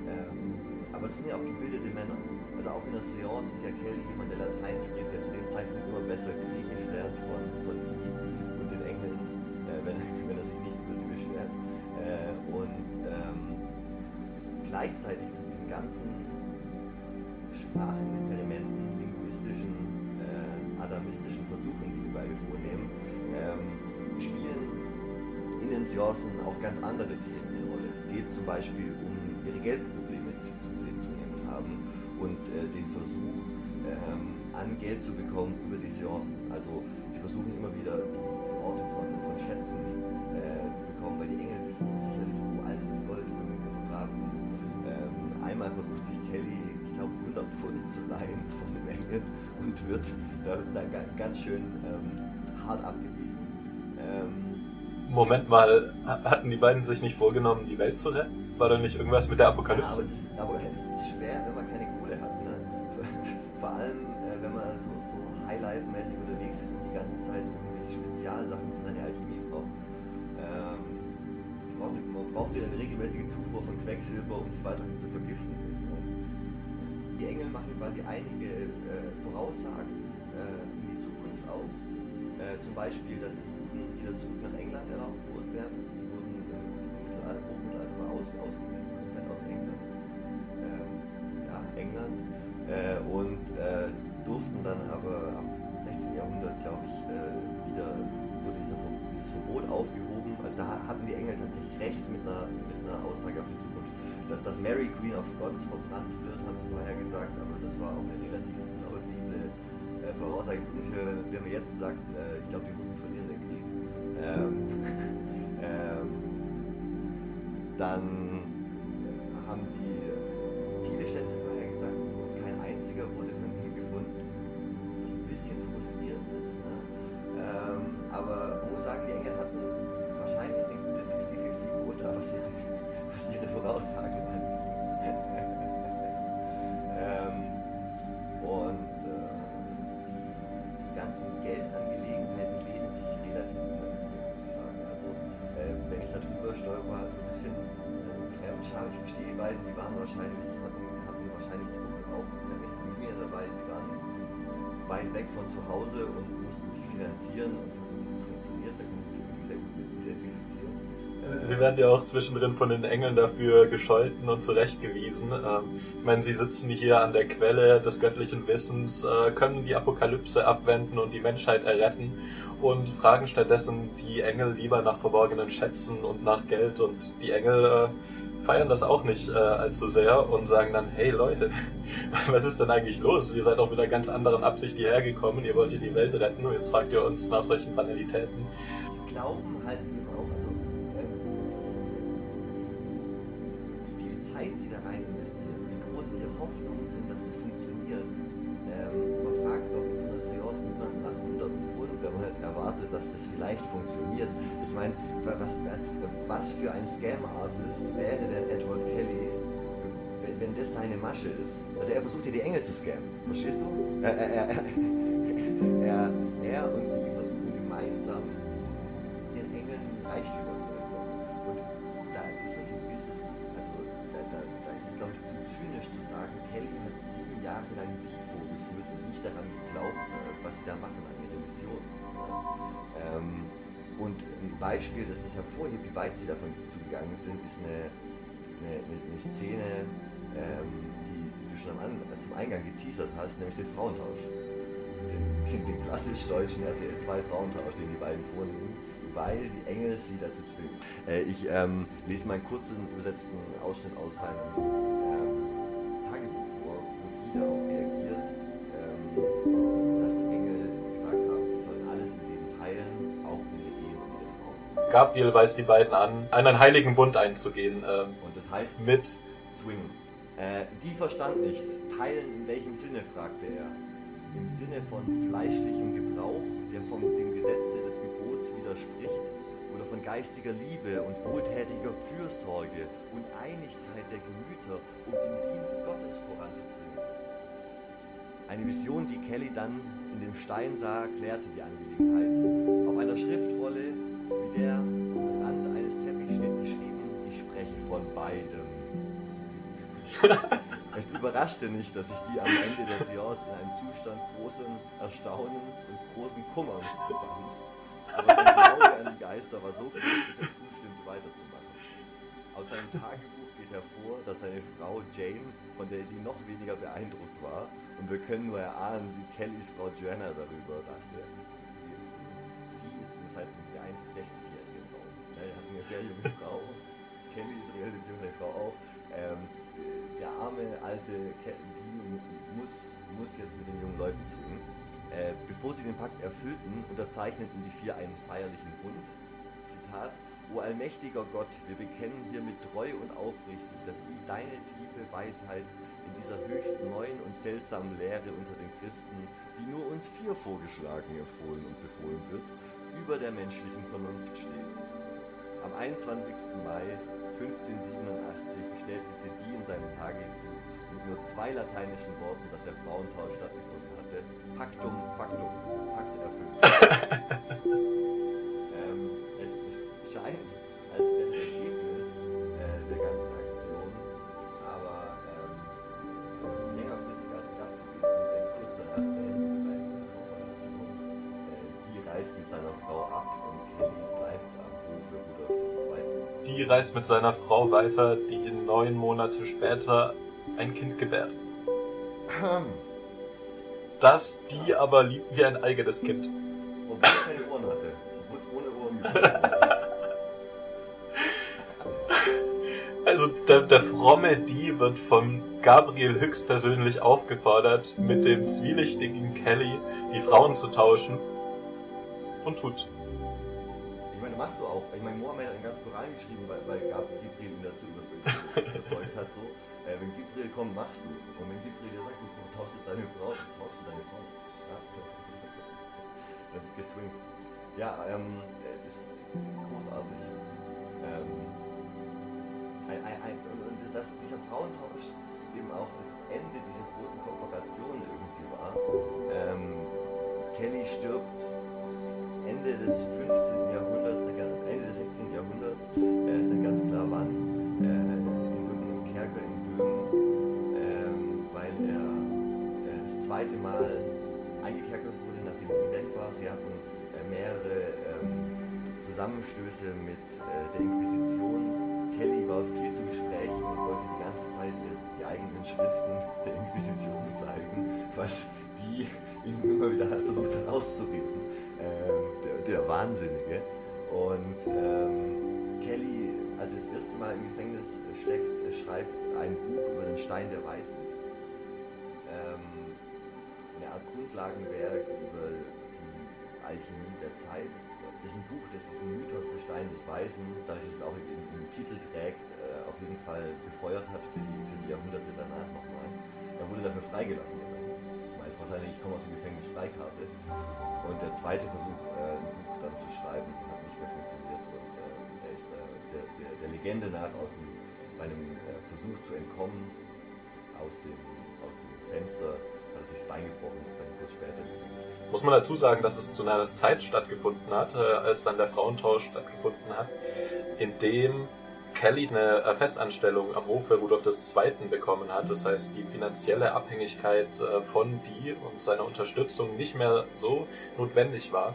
Ähm, aber es sind ja auch gebildete Männer. Also auch in der Seance ist ja Kelly jemand, der Latein spricht, der zu dem Zeitpunkt immer besser Griechisch lernt von, von Lee und den Engeln, äh, wenn, wenn er sich nicht über sie beschwert. Äh, und ähm, gleichzeitig zu diesen ganzen Sprachexperimenten, linguistischen, äh, adamistischen Versuchen, die die beide vornehmen, ähm, spielen in den Seancen auch ganz andere Themen eine Rolle. Es geht zum Beispiel um ihre Geldprobleme, die sie zunehmend haben und äh, den Versuch, ähm, an Geld zu bekommen über die Seancen. Also sie versuchen immer wieder die, Orte von, von Schätzen äh, zu bekommen, weil die Engel wissen sicherlich, wo altes Gold irgendwo vergraben ist. Ähm, einmal versucht sich Kelly, ich glaube, 100 Pfund zu leihen von den Engeln und wird da, da ga- ganz schön ähm, hart abgewiesen. Moment mal, ha- hatten die beiden sich nicht vorgenommen, die Welt zu retten? War da nicht irgendwas mit der Ja, Apokalypse? das, aber es ist schwer, wenn man keine Kohle hat. Ne? Vor allem, äh, wenn man so, Life-mäßig unterwegs ist und die ganze Zeit irgendwelche Spezialsachen für seine Alchemie braucht. Ähm, man braucht ja eine regelmäßige Zufuhr von Quecksilber, um sich weiterhin zu vergiften. Die Engel machen quasi einige äh, Voraussagen äh, in die Zukunft auch. Äh, zum Beispiel, dass die Wieder zurück nach England erlaubt werden. Die wurden im Hochmittelalter mal aus, ausgewiesen, komplett aus England. Ähm, ja, England. Äh, und äh, durften dann aber ab 16. Jahrhundert, glaube ich, äh, wieder wurde dieser, dieses Verbot aufgehoben. Also da hatten die Engel tatsächlich recht mit einer, mit einer Aussage auf die Zukunft. Dass das Mary Queen of Scots verbrannt wird, haben sie vorher gesagt, aber das war auch eine relativ plausible äh, Voraussage. Wenn man jetzt sagt, äh, ich glaube, die Krieg, ähm, ähm, dann wahrscheinlich, hatten, hatten wahrscheinlich auch Familie dabei, die waren weit weg von zu Hause und mussten sich finanzieren und es so gut funktioniert, da kann ich mich sehr gut mit identifizieren. Sie werden ja auch zwischendrin von den Engeln dafür gescholten und zurechtgewiesen. Ähm, ich meine, sie sitzen hier an der Quelle des göttlichen Wissens, äh, können die Apokalypse abwenden und die Menschheit erretten und fragen stattdessen die Engel lieber nach verborgenen Schätzen und nach Geld. Und die Engel äh, feiern das auch nicht äh, allzu sehr und sagen dann, hey Leute, was ist denn eigentlich los? Ihr seid auch mit einer ganz anderen Absicht hierher gekommen, ihr wollt hier die Welt retten und jetzt fragt ihr uns nach solchen Banalitäten. Sie glauben halt eben auch, also ähm, wie viel Zeit sie da rein investieren, wie groß ihre Hoffnungen sind, dass das funktioniert. Ähm, man fragt doch in so einer Seance nach hunderten Pfoten, wenn man halt erwartet, dass das vielleicht funktioniert. Ich meine, was, was für ein Scam-Artist wäre denn Edward Kelly, wenn, wenn das seine Masche ist? Also er versucht ja die Engel zu scammen, verstehst du? Er, er, er, er, er und die versuchen gemeinsam den Engeln Reichtümer zu entlocken. Und da ist ein gewisses, also da, da, da ist es glaube ich zu zynisch zu sagen, Kelly hat sieben Jahre lang die vorgeführt und nicht daran geglaubt, äh, was sie da machen an ihrer Mission. Ähm, und ein Beispiel, das es hervorhebt, wie weit sie davon zugegangen sind, ist eine, eine, eine, Szene, ähm, die, die du schon am, zum Eingang geteasert hast, nämlich den Frauentausch. Den, den, klassisch deutschen RTL 2 Frauentausch, den die beiden vornehmen, weil die Engel sie dazu zwingen. Äh, ich ähm, lese mal einen kurzen übersetzten Ausschnitt aus seinem ähm, Tagebuch vor, wo die darauf reagiert, Gabriel weist die beiden an, einen heiligen Bund einzugehen ähm, Und das heißt mit Swing. Äh, die verstand nicht. Teilen in welchem Sinne, fragte er. Im Sinne von fleischlichem Gebrauch, der vom dem Gesetze des Gebots widerspricht, oder von geistiger Liebe und wohltätiger Fürsorge und Einigkeit der Gemüter, um den Dienst Gottes voranzubringen. Eine Vision, die Kelly dann in dem Stein sah, klärte die Angelegenheit. Auf einer Schriftrolle, der Rand eines Teppichs steht geschrieben, ich spreche von beidem. Es überraschte nicht, dass sich die am Ende der Seance in einem Zustand großen Erstaunens und großen Kummers befand. Aber sein Glaube an die Geister war so groß, dass er zustimmte, weiterzumachen. Aus seinem Tagebuch geht hervor, dass seine Frau Jane, von der die noch weniger beeindruckt war, und wir können nur erahnen, wie Kellys Frau Joanna darüber dachte. Die ist zum Zeitpunkt der einzig 60-jährige Frau. Ja, er hat eine sehr junge Frau. Kelly ist relativ junge Frau auch. Ähm, der arme alte die muss, muss jetzt mit den jungen Leuten zwingen. Äh, bevor sie den Pakt erfüllten, unterzeichneten die vier einen feierlichen Bund. Zitat: O allmächtiger Gott, wir bekennen hiermit treu und aufrichtig, dass die deine tiefe Weisheit in dieser höchst neuen und seltsamen Lehre unter den Christen, die nur uns vier vorgeschlagen, empfohlen und befohlen wird, über der menschlichen Vernunft steht. Am 21. Mai 1587 bestätigte die in seinem Tagebuch mit nur zwei lateinischen Worten, dass der Frauentausch stattgefunden hatte, Pactum Factum. ähm, es scheint, als wäre Die reist mit seiner Frau weiter, die neun Monate später ein Kind gebärt. Das die aber liebt wie ein eigenes Kind. Obwohl er keine Ohren hatte. Obwohl es ohne Ohren. Also der, der fromme Die wird von Gabriel höchstpersönlich aufgefordert, mit dem zwielichtigen Kelly die Frauen zu tauschen. Und tut. Geschrieben, weil, weil Gab- Gibril ihn dazu überzeugt, hat. So. Äh, wenn Gibril kommt, machst du. Und wenn Gibril dir sagt, du tauschst jetzt deine Frau, tauschst du deine Frau. Ja. Dann geswingt. Ja, ähm, äh, das ist großartig. Ähm, ein, ein, ein, dass dieser Frauentausch eben auch das Ende dieser großen Kooperation irgendwie war. Ähm, Kelly stirbt Ende des 15. Jahrhunderts, des 16. Jahrhunderts, äh, ist dann ganz klar wann, äh, in irgendeinem Kerker in Böhmen, ähm, weil er äh, das zweite Mal eingekerkert wurde, nachdem sie weg war. Sie hatten äh, mehrere ähm, Zusammenstöße mit äh, der Inquisition. Kelly war viel zu Gesprächen und wollte die ganze Zeit die eigenen Schriften der Inquisition zeigen, was die ihm immer wieder hat versucht herauszureden ähm, der, der Wahnsinnige. Und ähm, Kelly, als er das erste Mal im Gefängnis steckt, schreibt ein Buch über den Stein der Weisen. Ähm, eine Art Grundlagenwerk über die Alchemie der Zeit. Das ist ein Buch, das diesen Mythos des Stein des Weisen, dadurch, dass es auch im, im Titel trägt, äh, auf jeden Fall befeuert hat für die, für die Jahrhunderte danach nochmal. Er wurde dafür freigelassen. Ich war seine Ich komme aus dem Gefängnis Freikarte. Und der zweite Versuch, äh, ein Buch dann zu schreiben, hat nicht mehr funktioniert. Und äh, er ist äh, der, der, der Legende nach aus dem, bei äh, Versuch zu entkommen aus dem, aus dem Fenster, hat er sich das Bein gebrochen und ist dann kurz später gestorben. Muss man dazu sagen, dass es zu einer Zeit stattgefunden hat, äh, als dann der Frauentausch stattgefunden hat, in dem Kelly eine äh, Festanstellung am Hofe Rudolf II. bekommen hat. Das heißt, die finanzielle Abhängigkeit äh, von die und seiner Unterstützung nicht mehr so notwendig war.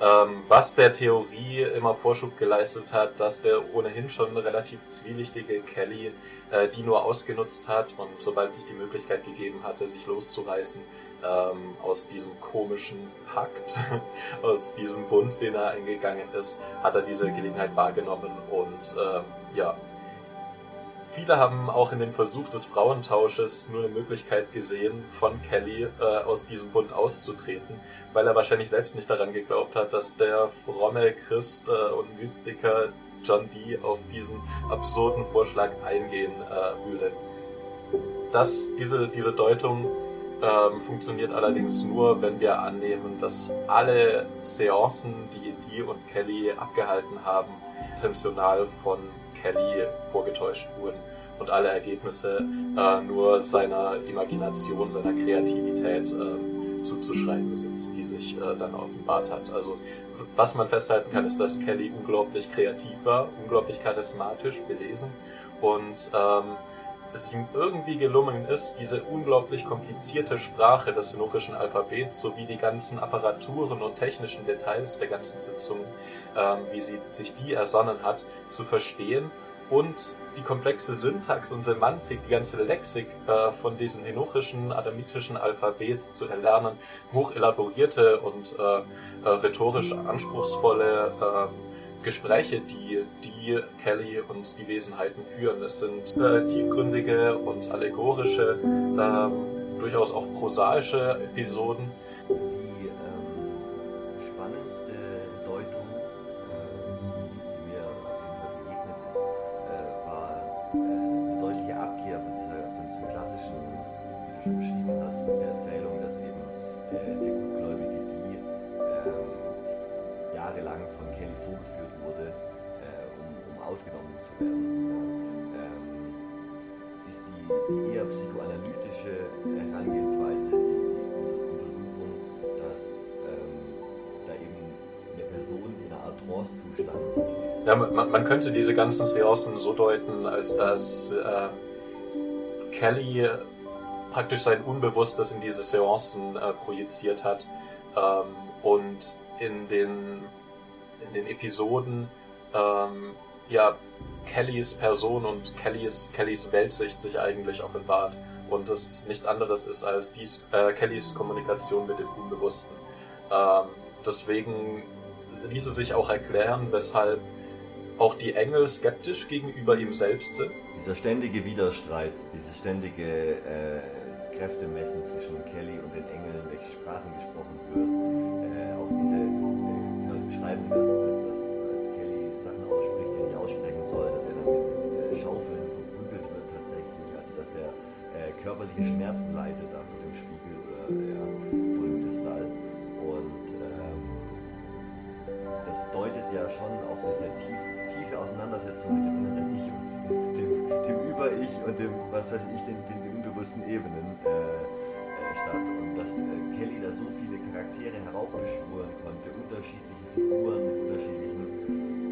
Ähm, was der Theorie immer Vorschub geleistet hat, dass der ohnehin schon relativ zwielichtige Kelly äh, die nur ausgenutzt hat und sobald sich die Möglichkeit gegeben hatte, sich loszureißen, ähm, aus diesem komischen Pakt, aus diesem Bund, den er eingegangen ist, hat er diese Gelegenheit wahrgenommen und ähm, ja, viele haben auch in dem Versuch des Frauentausches nur eine Möglichkeit gesehen, von Kelly äh, aus diesem Bund auszutreten, weil er wahrscheinlich selbst nicht daran geglaubt hat, dass der fromme Christ äh, und Mystiker John Dee auf diesen absurden Vorschlag eingehen äh, würde. Das, diese, diese Deutung ähm, funktioniert allerdings nur, wenn wir annehmen, dass alle Seancen, die Dee und Kelly abgehalten haben, intentional von Kelly vorgetäuscht wurden und alle Ergebnisse äh, nur seiner Imagination, seiner Kreativität äh, zuzuschreiben sind, die sich äh, dann offenbart hat. Also was man festhalten kann, ist, dass Kelly unglaublich kreativ war, unglaublich charismatisch, belesen und ähm, es ihm irgendwie gelungen ist, diese unglaublich komplizierte Sprache des sinofischen Alphabets sowie die ganzen Apparaturen und technischen Details der ganzen Sitzung, ähm, wie sie sich die ersonnen hat, zu verstehen und die komplexe Syntax und Semantik, die ganze Lexik äh, von diesem henochischen, adamitischen Alphabet zu erlernen, hoch elaborierte und äh, äh, rhetorisch anspruchsvolle ähm, Gespräche, die die Kelly und die Wesenheiten führen. Es sind äh, tiefgründige und allegorische, ähm, durchaus auch prosaische Episoden. ausgenommen zu werden, ja, ähm, ist die, die, eher psychoanalytische Herangehensweise, die, Untersuchung, dass ähm, da eben eine Person in einer Art Trancezustand. Ja, man, man, könnte diese ganzen Seancen so deuten, als dass äh, Kelly praktisch sein Unbewusstes in diese Seancen äh, projiziert hat ähm, und in den, in den Episoden ähm, ja Kellys Person und Kellys, Kellys Weltsicht sich eigentlich offenbart und das nichts anderes ist als dies, äh, Kellys Kommunikation mit dem Unbewussten. Ähm, deswegen ließe sich auch erklären, weshalb auch die Engel skeptisch gegenüber ihm selbst sind. Dieser ständige Widerstreit, dieses ständige äh, Kräftemessen zwischen Kelly und den Engeln, welche Sprachen gesprochen wird, körperliche Schmerzen leidet da vor dem Spiegel oder ja, vor dem Kristall. Und ähm, das deutet ja schon auf eine sehr tief, tiefe Auseinandersetzung mit dem inneren Ich und dem, dem Über-Ich und dem, was weiß ich, den, den, den unbewussten Ebenen äh, äh, statt. Und dass äh, Kelly da so viele Charaktere heraufbeschwören konnte, unterschiedliche Figuren mit unterschiedlichen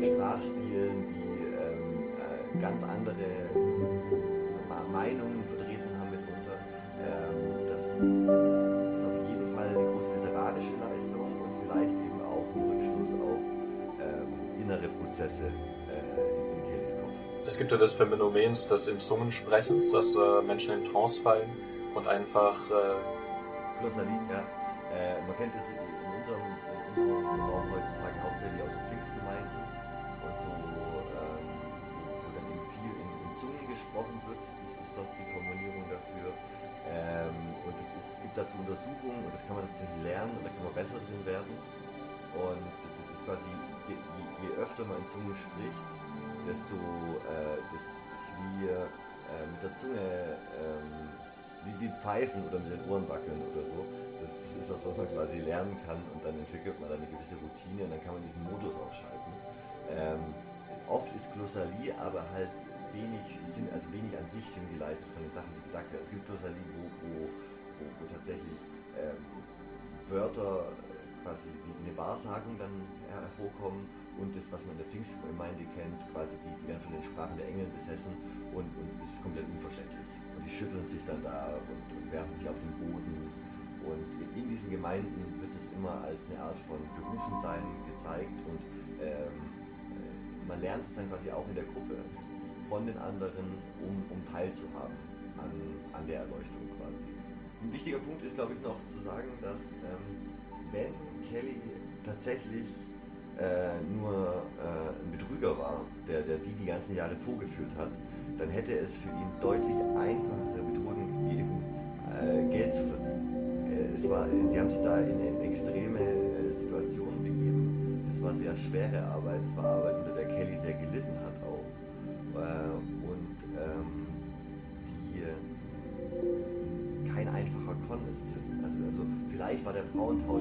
Sprachstilen, die ähm, äh, ganz andere innere Prozesse es gibt ja das Phänomen des in Zungen Sprechens, dass äh, Menschen in Trance fallen und einfach. Äh Glossanie, ja. Äh, man kennt es in unserem, in unserem Raum heutzutage hauptsächlich aus Pfingstgemeinden und so, ähm, wo dann eben viel in, in, Zungen gesprochen wird. Das ist dort die Formulierung dafür. Ähm, und es, ist, es gibt dazu Untersuchungen und das kann man tatsächlich lernen und da kann man besser drin werden. Und das ist quasi, je, öfter man in Zungen spricht, desto äh, das ist wie äh, mit der Zunge, ähm, wie, wie Pfeifen oder mit den Ohren wackeln oder so. Das, das, ist was, was man quasi lernen kann und dann entwickelt man dann eine gewisse Routine und dann kann man diesen Modus ausschalten. Ähm, oft ist Glossalie aber halt wenig Sinn, also wenig an sich sinngeleitet von den Sachen, die gesagt werden. Es gibt Glossalie, wo, wo, wo, wo tatsächlich ähm, Wörter quasi wie eine Wahrsagung dann hervorkommen und das, was man in der Pfingstgemeinde kennt, quasi die, die werden von den Sprachen der Engel besessen und, und es ist komplett unverständlich. Und die schütteln sich dann da und, und werfen sich auf den Boden. Und in, in, diesen Gemeinden wird es immer als eine Art von Berufensein gezeigt und ähm, äh, man lernt es dann quasi auch in der Gruppe von den anderen, um, um teilzuhaben an, an der Erleuchtung quasi. Ein wichtiger Punkt ist, glaube ich, noch zu sagen, dass ähm, wenn Kelly tatsächlich äh, nur äh, ein Betrüger war, der, der die die ganzen Jahre vorgeführt hat, dann hätte es für ihn deutlich einfachere Methoden gegeben, äh, Geld zu verdienen. Äh, es war, sie haben sich da in, in extreme äh, Situationen begeben. Es war sehr schwere Arbeit. Es war Arbeit, unter der Kelly sehr gelitten hat auch. Äh, und ähm, die kein einfacher Con ist. Also, also vielleicht war der Frauentausch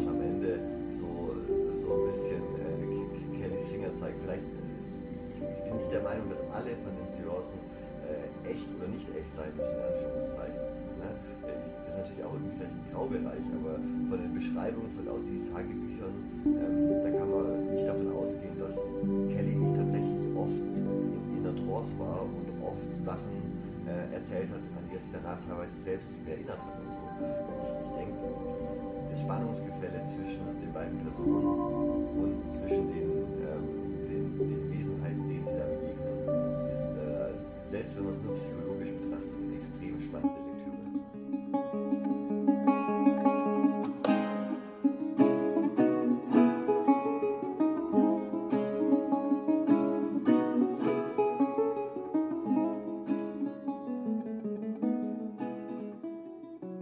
Vielleicht, ich, bin nicht der Meinung, dass alle von den Seancen äh, echt oder nicht echt sein müssen, in Anführungszeichen. Ne? Äh, das ist natürlich auch irgendwie vielleicht ein Graubereich, aber von den Beschreibungen von aus diesen Tagebüchern, ähm, da kann man nicht davon ausgehen, dass Kelly nicht tatsächlich oft in, in der Trance war und oft Sachen äh, erzählt hat, an die er sich danach teilweise selbst nicht mehr erinnert hat. Und. Ich, ich denke, das Spannungsgefälle zwischen den beiden Personen Verletzung aus einer Psychologin.